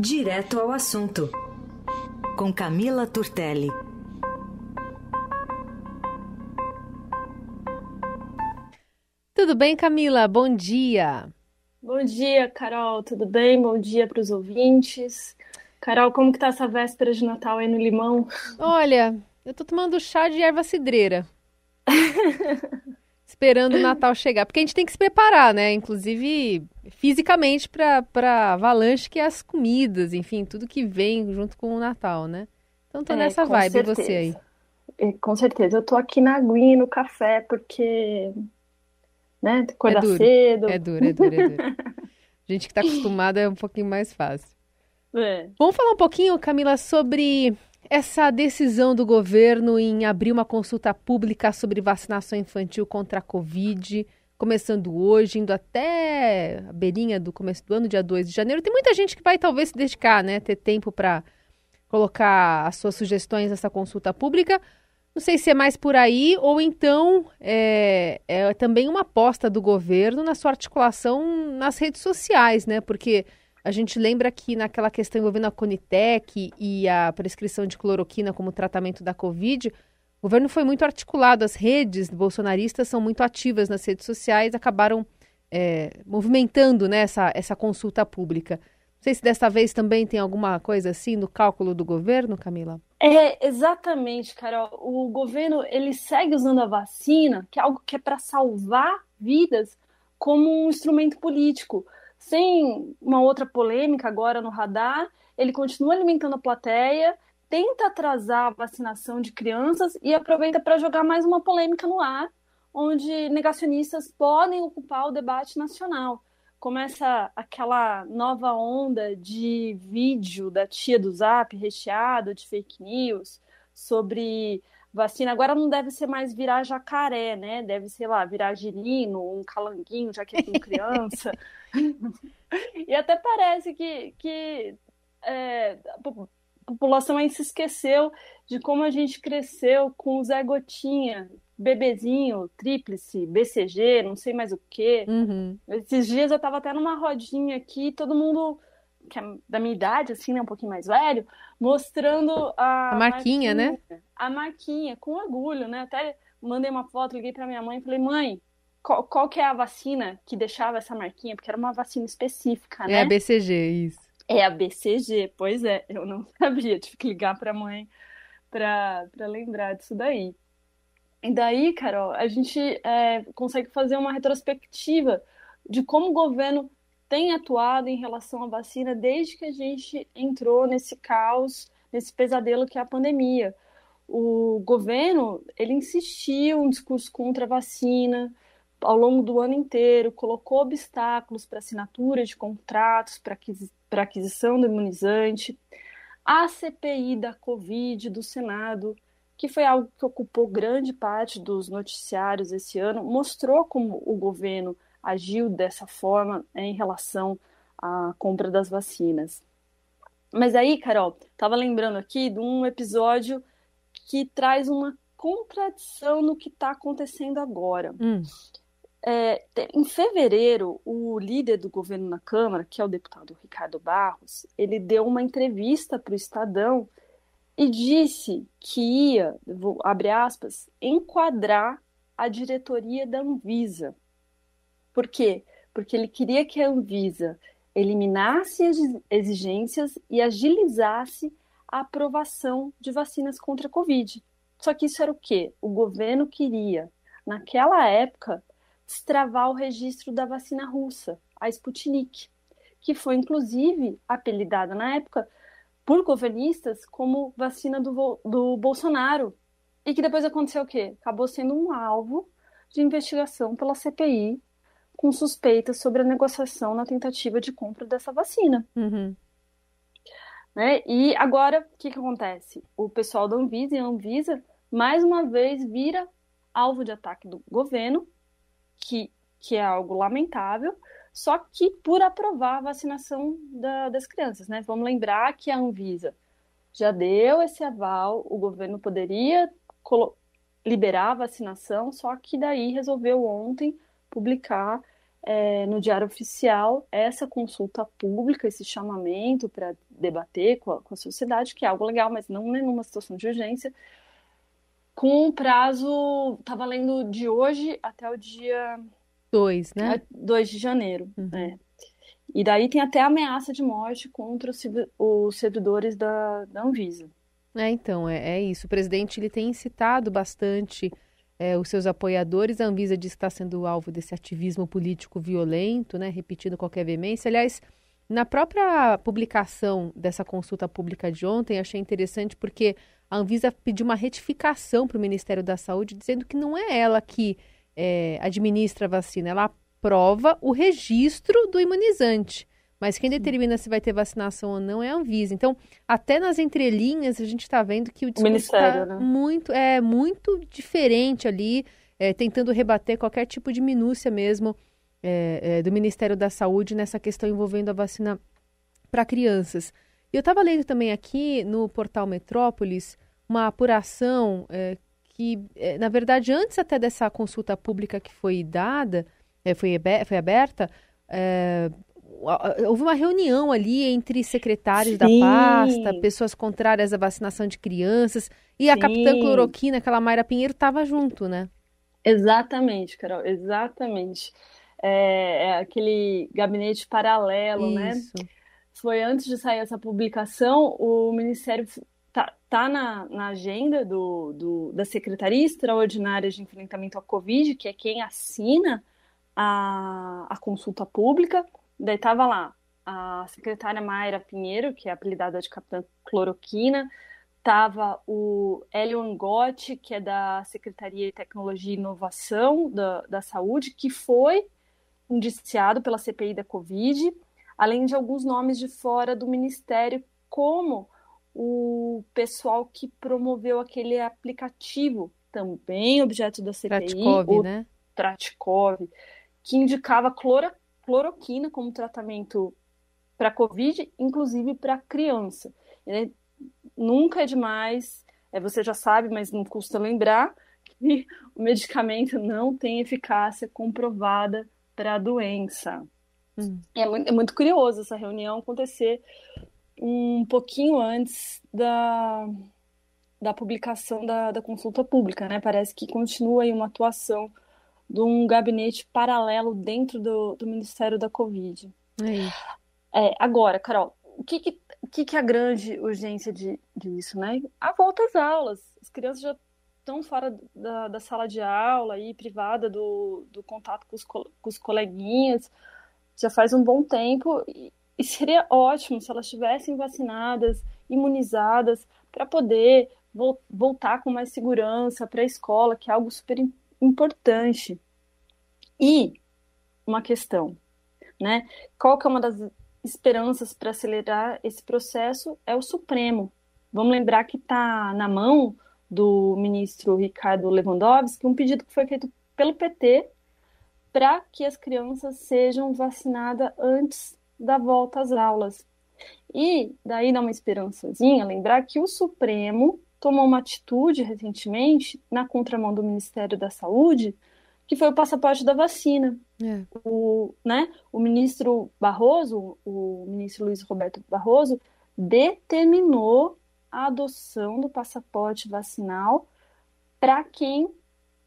Direto ao assunto, com Camila Turtelli. Tudo bem, Camila? Bom dia. Bom dia, Carol. Tudo bem? Bom dia para os ouvintes. Carol, como que tá essa véspera de Natal aí no Limão? Olha, eu tô tomando chá de erva cidreira. Esperando o Natal chegar. Porque a gente tem que se preparar, né? Inclusive fisicamente para a avalanche que é as comidas, enfim, tudo que vem junto com o Natal, né? Então tô é, nessa vibe, certeza. você aí. É, com certeza. Eu tô aqui na aguinha no café, porque. Né? Acordar é duro. cedo. É duro, é duro, é duro. gente que tá acostumada é um pouquinho mais fácil. É. Vamos falar um pouquinho, Camila, sobre essa decisão do governo em abrir uma consulta pública sobre vacinação infantil contra a Covid, começando hoje, indo até a beirinha do começo do ano, dia 2 de janeiro. Tem muita gente que vai talvez se dedicar, né? Ter tempo para colocar as suas sugestões nessa consulta pública. Não sei se é mais por aí ou então é, é também uma aposta do governo na sua articulação nas redes sociais, né? Porque a gente lembra que naquela questão envolvendo a Conitec e a prescrição de cloroquina como tratamento da Covid, o governo foi muito articulado, as redes bolsonaristas são muito ativas nas redes sociais, acabaram é, movimentando né, essa, essa consulta pública. Não sei se dessa vez também tem alguma coisa assim no cálculo do governo, Camila. É, exatamente, Carol. O governo ele segue usando a vacina, que é algo que é para salvar vidas, como um instrumento político sem uma outra polêmica agora no radar, ele continua alimentando a plateia, tenta atrasar a vacinação de crianças e aproveita para jogar mais uma polêmica no ar, onde negacionistas podem ocupar o debate nacional. Começa aquela nova onda de vídeo da tia do Zap recheado de fake news sobre vacina. Agora não deve ser mais virar jacaré, né? Deve ser lá, virar girino, um calanguinho, já que é com criança. e até parece que, que é, a população aí se esqueceu de como a gente cresceu com o Zé Gotinha, bebezinho, tríplice, BCG, não sei mais o quê. Uhum. Esses dias eu estava até numa rodinha aqui, todo mundo que é da minha idade, assim, né, um pouquinho mais velho, mostrando a, a marquinha, né? marquinha, né? A marquinha, com orgulho, né? Até mandei uma foto, liguei para minha mãe e falei, mãe, qual, qual que é a vacina que deixava essa marquinha? Porque era uma vacina específica, né? É a BCG, isso. É a BCG, pois é, eu não sabia, tive que ligar para a mãe para lembrar disso daí. E daí, Carol, a gente é, consegue fazer uma retrospectiva de como o governo tem atuado em relação à vacina desde que a gente entrou nesse caos, nesse pesadelo que é a pandemia. O governo, ele insistiu em discurso contra a vacina ao longo do ano inteiro, colocou obstáculos para assinatura de contratos, para aquisição do imunizante. A CPI da Covid do Senado, que foi algo que ocupou grande parte dos noticiários esse ano, mostrou como o governo agiu dessa forma em relação à compra das vacinas. Mas aí, Carol, estava lembrando aqui de um episódio que traz uma contradição no que está acontecendo agora. Hum. É, em fevereiro, o líder do governo na Câmara, que é o deputado Ricardo Barros, ele deu uma entrevista para o Estadão e disse que ia, vou, abre aspas, enquadrar a diretoria da Anvisa por quê? Porque ele queria que a Anvisa eliminasse as exigências e agilizasse a aprovação de vacinas contra a Covid. Só que isso era o quê? O governo queria, naquela época, destravar o registro da vacina russa, a Sputnik, que foi inclusive apelidada na época por governistas como vacina do, do Bolsonaro. E que depois aconteceu o quê? Acabou sendo um alvo de investigação pela CPI com suspeitas sobre a negociação na tentativa de compra dessa vacina. Uhum. Né? E agora, o que, que acontece? O pessoal da Anvisa e a Anvisa, mais uma vez, vira alvo de ataque do governo, que, que é algo lamentável, só que por aprovar a vacinação da, das crianças. Né? Vamos lembrar que a Anvisa já deu esse aval, o governo poderia liberar a vacinação, só que daí resolveu ontem publicar é, no Diário Oficial essa consulta pública, esse chamamento para debater com a, com a, sociedade, que é algo legal, mas não numa situação de urgência, com um prazo, tá valendo de hoje até o dia 2, né? 2 de janeiro. Uhum. É. E daí tem até ameaça de morte contra os, os servidores da, da Anvisa. É, então, é, é isso. O presidente ele tem incitado bastante é, os seus apoiadores. A Anvisa diz que está sendo alvo desse ativismo político violento, né, qualquer veemência. Aliás, na própria publicação dessa consulta pública de ontem, achei interessante porque a Anvisa pediu uma retificação para o Ministério da Saúde, dizendo que não é ela que é, administra a vacina, ela aprova o registro do imunizante. Mas quem determina se vai ter vacinação ou não é a Anvisa. Então, até nas entrelinhas, a gente está vendo que o discurso está né? muito, é, muito diferente ali, é, tentando rebater qualquer tipo de minúcia mesmo é, é, do Ministério da Saúde nessa questão envolvendo a vacina para crianças. E eu estava lendo também aqui no portal Metrópolis uma apuração é, que, é, na verdade, antes até dessa consulta pública que foi dada, é, foi, foi aberta, houve uma reunião ali entre secretários Sim. da pasta, pessoas contrárias à vacinação de crianças, e Sim. a capitã cloroquina, aquela Mayra Pinheiro, estava junto, né? Exatamente, Carol, exatamente. É, é aquele gabinete paralelo, né? Isso. né? Foi antes de sair essa publicação, o Ministério tá, tá na, na agenda do, do, da Secretaria Extraordinária de Enfrentamento à Covid, que é quem assina a, a consulta pública, Daí tava lá a secretária Mayra Pinheiro, que é apelidada de Capitã Cloroquina, tava o Hélio Angotti, que é da Secretaria de Tecnologia e Inovação da, da Saúde, que foi indiciado pela CPI da Covid, além de alguns nomes de fora do Ministério, como o pessoal que promoveu aquele aplicativo, também objeto da CPI, Tratkov, o né? Tratkov, que indicava clora, cloroquina como tratamento para Covid, inclusive para criança. É, nunca é demais, é, você já sabe, mas não custa lembrar que o medicamento não tem eficácia comprovada para a doença. Hum. É, muito, é muito curioso essa reunião acontecer um pouquinho antes da, da publicação da, da consulta pública, né? Parece que continua aí uma atuação de um gabinete paralelo dentro do, do Ministério da Covid. É, agora, Carol, o que, que, que, que é a grande urgência de, disso, né? A volta às aulas. As crianças já estão fora da, da sala de aula e privada do, do contato com os, com os coleguinhas já faz um bom tempo e, e seria ótimo se elas estivessem vacinadas, imunizadas, para poder vo voltar com mais segurança para a escola, que é algo super importante importante. E uma questão, né? Qual que é uma das esperanças para acelerar esse processo? É o Supremo. Vamos lembrar que está na mão do ministro Ricardo Lewandowski um pedido que foi feito pelo PT para que as crianças sejam vacinadas antes da volta às aulas. E daí dá uma esperançazinha lembrar que o Supremo tomou uma atitude recentemente na contramão do Ministério da Saúde, que foi o passaporte da vacina. É. O, né, o ministro Barroso, o ministro Luiz Roberto Barroso, determinou a adoção do passaporte vacinal para quem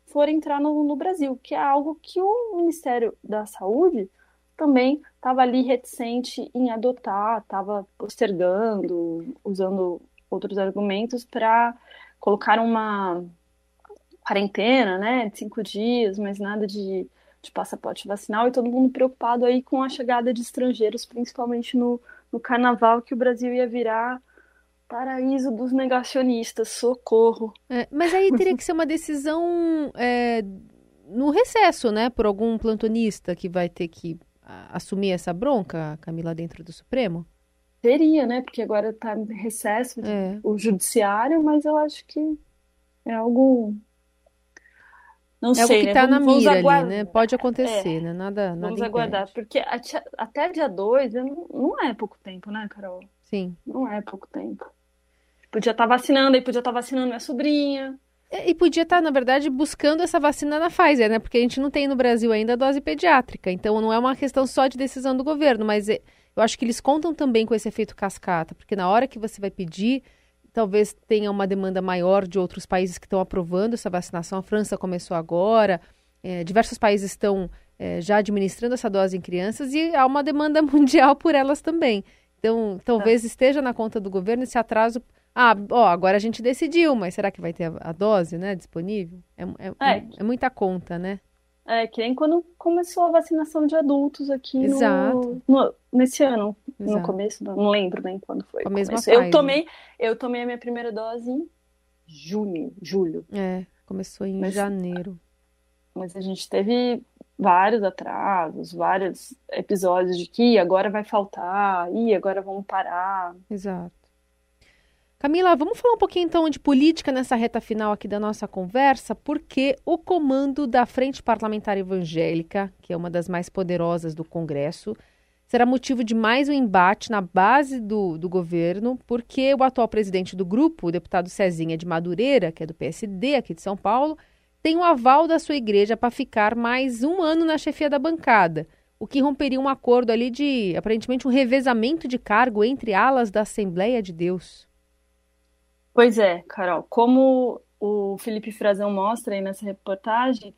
for entrar no, no, Brasil, que é algo que o Ministério da Saúde também estava ali reticente em adotar, estava postergando, usando outros argumentos para colocar uma quarentena, né, de cinco dias, mas nada de, de passaporte vacinal e todo mundo preocupado aí com a chegada de estrangeiros, principalmente no, no carnaval, que o Brasil ia virar paraíso dos negacionistas, socorro. É, mas aí teria que ser uma decisão é, no recesso, né, por algum plantonista que vai ter que assumir essa bronca, Camila, dentro do Supremo? Teria, né? Porque agora está em recesso é. o judiciário, mas eu acho que é algo. Não é sei, algo que está né? na mira ali, né? Pode acontecer, é. né? Nada, nada Vamos aguardar, porque até dia 2 não é pouco tempo, né, Carol? Sim. Não é pouco tempo. Podia estar tá vacinando, aí podia estar tá vacinando minha sobrinha. É, e podia estar, tá, na verdade, buscando essa vacina na Pfizer, né? Porque a gente não tem no Brasil ainda a dose pediátrica. Então não é uma questão só de decisão do governo, mas é, eu acho que eles contam também com esse efeito cascata, porque na hora que você vai pedir, talvez tenha uma demanda maior de outros países que estão aprovando essa vacinação. A França começou agora, é, diversos países estão é, já administrando essa dose em crianças e há uma demanda mundial por elas também. Então, talvez esteja na conta do governo esse atraso ah, ó, agora a gente decidiu, mas será que vai ter a, a dose, né, disponível? É, é, é. é, muita conta, né? É, que nem quando começou a vacinação de adultos aqui no, no, nesse ano, Exato. no começo, não lembro nem quando foi. Eu tomei, eu tomei a minha primeira dose em junho, julho. É, começou em mas, janeiro. Mas a gente teve vários atrasos, vários episódios de que agora vai faltar, e agora vamos parar. Exato. Camila, vamos falar um pouquinho então de política nessa reta final aqui da nossa conversa, porque o comando da Frente Parlamentar Evangélica, que é uma das mais poderosas do Congresso, será motivo de mais um embate na base do, do governo, porque o atual presidente do grupo, o deputado Cezinha de Madureira, que é do PSD aqui de São Paulo, tem o aval da sua igreja para ficar mais um ano na chefia da bancada, o que romperia um acordo ali de, aparentemente, um revezamento de cargo entre alas da Assembleia de Deus. Pois é, Carol, como o Felipe Frazão mostra aí nessa reportagem,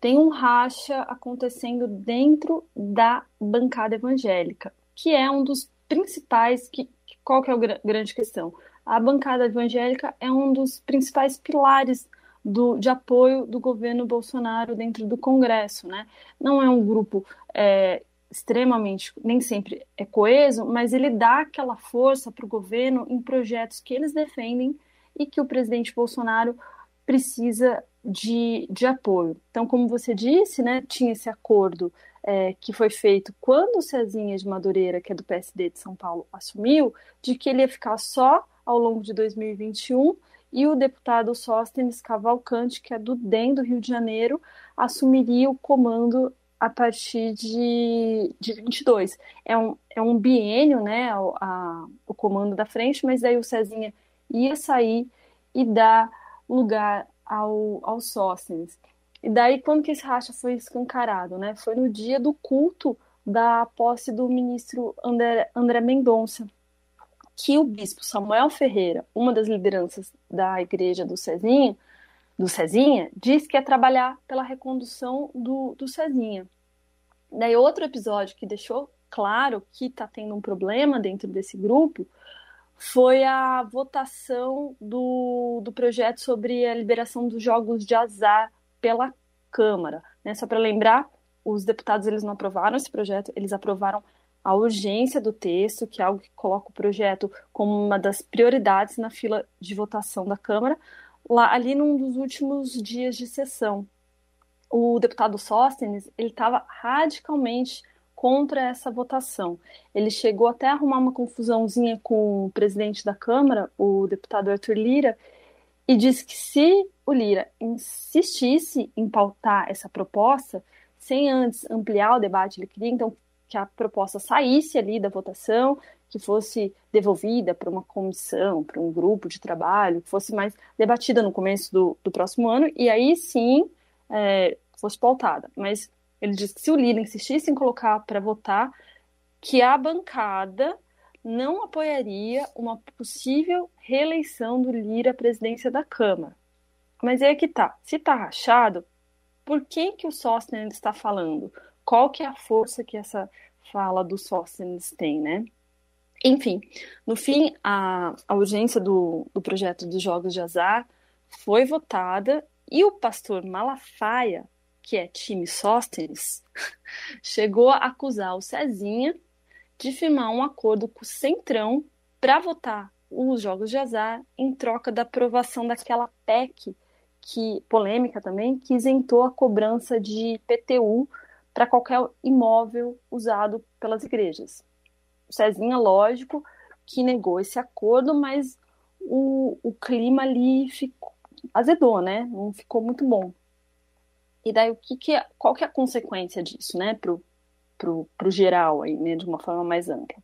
tem um racha acontecendo dentro da bancada evangélica, que é um dos principais. Que, qual que é a grande questão? A bancada evangélica é um dos principais pilares do, de apoio do governo Bolsonaro dentro do Congresso, né? Não é um grupo é, extremamente, nem sempre é coeso, mas ele dá aquela força para o governo em projetos que eles defendem e que o presidente Bolsonaro precisa de, de apoio. Então, como você disse, né, tinha esse acordo é, que foi feito quando o Cezinha de Madureira, que é do PSD de São Paulo, assumiu, de que ele ia ficar só ao longo de 2021 e o deputado Sóstenes Cavalcante, que é do DEM do Rio de Janeiro, assumiria o comando a partir de, de 22. É um, é um biênio, né, a, o comando da frente, mas daí o Cezinha ia sair e dar lugar ao, ao Sóstenes. E daí, quando que esse racha foi escancarado, né? Foi no dia do culto da posse do ministro André, André Mendonça, que o bispo Samuel Ferreira, uma das lideranças da igreja do Cezinha, do Cezinha, disse que ia trabalhar pela recondução do, do Cezinha. Daí outro episódio que deixou claro que está tendo um problema dentro desse grupo foi a votação do, do projeto sobre a liberação dos jogos de azar pela Câmara. Né? Só para lembrar, os deputados eles não aprovaram esse projeto, eles aprovaram a urgência do texto, que é algo que coloca o projeto como uma das prioridades na fila de votação da Câmara, lá ali num dos últimos dias de sessão. O deputado Sóstenes, ele estava radicalmente contra essa votação. Ele chegou até a arrumar uma confusãozinha com o presidente da Câmara, o deputado Arthur Lira, e disse que se o Lira insistisse em pautar essa proposta, sem antes ampliar o debate, ele queria então que a proposta saísse ali da votação, que fosse devolvida para uma comissão, para um grupo de trabalho, que fosse mais debatida no começo do, do próximo ano, e aí sim é, fosse pautada. Mas ele disse que se o Lira insistisse em colocar para votar, que a bancada não apoiaria uma possível reeleição do Lira à presidência da Câmara. Mas é que tá. Se tá rachado, por quem que o Sóstenes está falando? Qual que é a força que essa fala do Sóstenes tem, né? Enfim, no fim, a, a urgência do, do projeto dos jogos de azar foi votada e o pastor Malafaia que é time Sóstenes, chegou a acusar o Cezinha de firmar um acordo com o Centrão para votar os jogos de azar em troca da aprovação daquela PEC que polêmica também que isentou a cobrança de PTU para qualquer imóvel usado pelas igrejas. O Cezinha, lógico, que negou esse acordo, mas o, o clima ali ficou, azedou, né? Não ficou muito bom. E daí o que, que é, qual que é a consequência disso, né, pro, pro, pro geral aí, né, de uma forma mais ampla?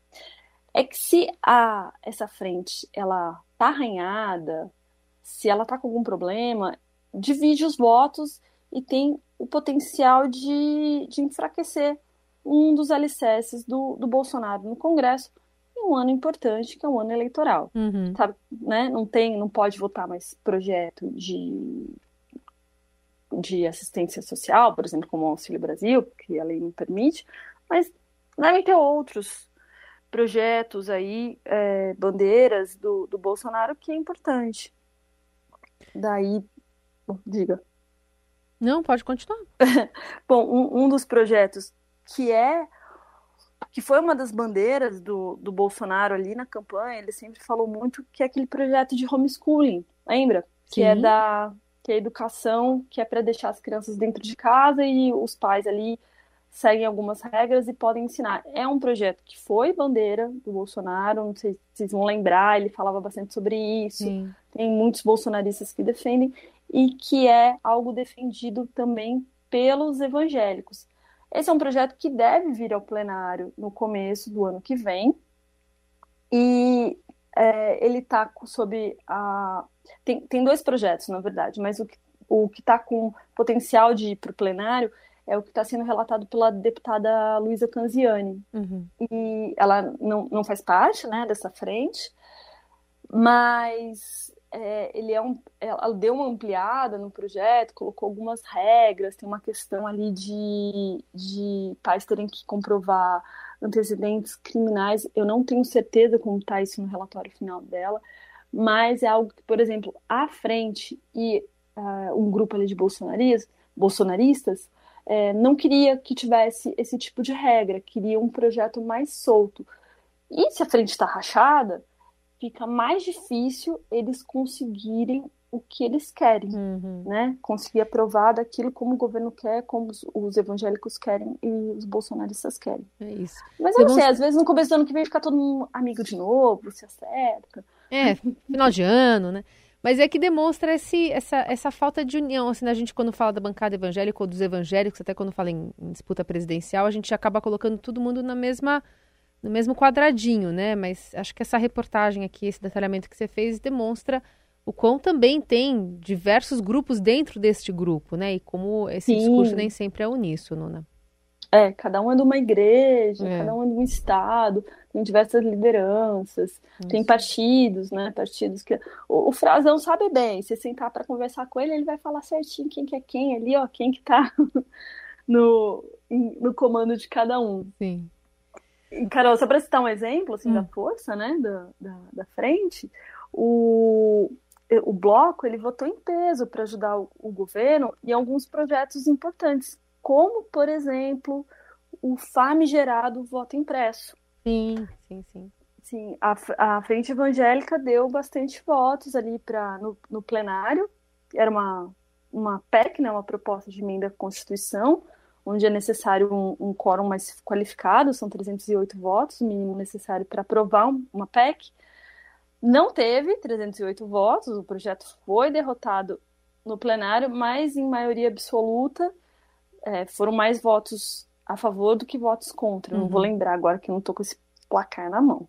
É que se a, essa frente ela tá arranhada, se ela tá com algum problema, divide os votos e tem o potencial de, de enfraquecer um dos alicerces do, do Bolsonaro no Congresso em um ano importante, que é um ano eleitoral. Uhum. Tá, né? Não tem, não pode votar mais projeto de, de assistência social, por exemplo, como o Auxílio Brasil, que a lei não permite, mas devem ter outros projetos aí, é, bandeiras do, do Bolsonaro, que é importante. Daí, bom, diga. Não, pode continuar. bom, um, um dos projetos que é que foi uma das bandeiras do, do Bolsonaro ali na campanha, ele sempre falou muito que é aquele projeto de homeschooling, lembra? Que Sim. é da que é educação, que é para deixar as crianças dentro de casa e os pais ali seguem algumas regras e podem ensinar. É um projeto que foi bandeira do Bolsonaro, não sei se vocês vão lembrar, ele falava bastante sobre isso. Sim. Tem muitos bolsonaristas que defendem e que é algo defendido também pelos evangélicos. Esse é um projeto que deve vir ao plenário no começo do ano que vem. E é, ele está sob a. Tem, tem dois projetos, na verdade, mas o que o está com potencial de ir para o plenário é o que está sendo relatado pela deputada Luísa Canziani. Uhum. E ela não, não faz parte né, dessa frente, mas é, ele é um, ela deu uma ampliada no projeto, colocou algumas regras, tem uma questão ali de, de pais terem que comprovar antecedentes criminais. Eu não tenho certeza como está isso no relatório final dela, mas é algo que, por exemplo, à frente e uh, um grupo ali de bolsonaristas, bolsonaristas é, não queria que tivesse esse tipo de regra, queria um projeto mais solto. E se a frente está rachada, fica mais difícil eles conseguirem o que eles querem, uhum. né? Conseguir aprovar daquilo como o governo quer, como os, os, evangélicos querem e os bolsonaristas querem. É isso. Mas eu não sei, às vezes no começo do ano que vem fica todo mundo amigo de novo, se acerta. É, final de ano, né? Mas é que demonstra esse, essa, essa falta de união. Assim, a gente, quando fala da bancada evangélica ou dos evangélicos, até quando fala em, em disputa presidencial, a gente acaba colocando todo mundo na mesma no mesmo quadradinho, né? Mas acho que essa reportagem aqui, esse detalhamento que você fez, demonstra o quão também tem diversos grupos dentro deste grupo, né? E como esse Sim. discurso nem sempre é uníssono, né? É, cada um é de uma igreja, é. cada um é de um estado, tem diversas lideranças, Isso. tem partidos, né? Partidos que. O, o Frazão sabe bem, se sentar para conversar com ele, ele vai falar certinho quem que é quem ali, ó, quem que tá no, no comando de cada um. Sim. Carol, só para citar um exemplo assim, hum. da força né, da, da, da, frente, o, o bloco ele votou em peso para ajudar o, o, governo em alguns projetos importantes, como, por exemplo, o famigerado voto impresso. Sim, sim, sim. Sim, a, a Frente Evangélica deu bastante votos ali pra, no, no plenário, era uma, uma PEC, né, uma proposta de emenda à Constituição, onde é necessário um, um quórum mais qualificado, são 308 votos, o mínimo necessário para aprovar uma PEC. Não teve 308 votos, o projeto foi derrotado no plenário, mas em maioria absoluta é, foram mais votos a favor do que votos contra. Uhum. Não vou uhum. lembrar agora que eu não estou com esse placar na mão.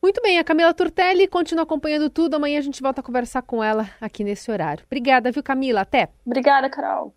Muito bem, a Camila Turtelli continua acompanhando tudo. Amanhã a gente volta a conversar com ela aqui nesse horário. Obrigada, viu, Camila? Até. Obrigada, Carol.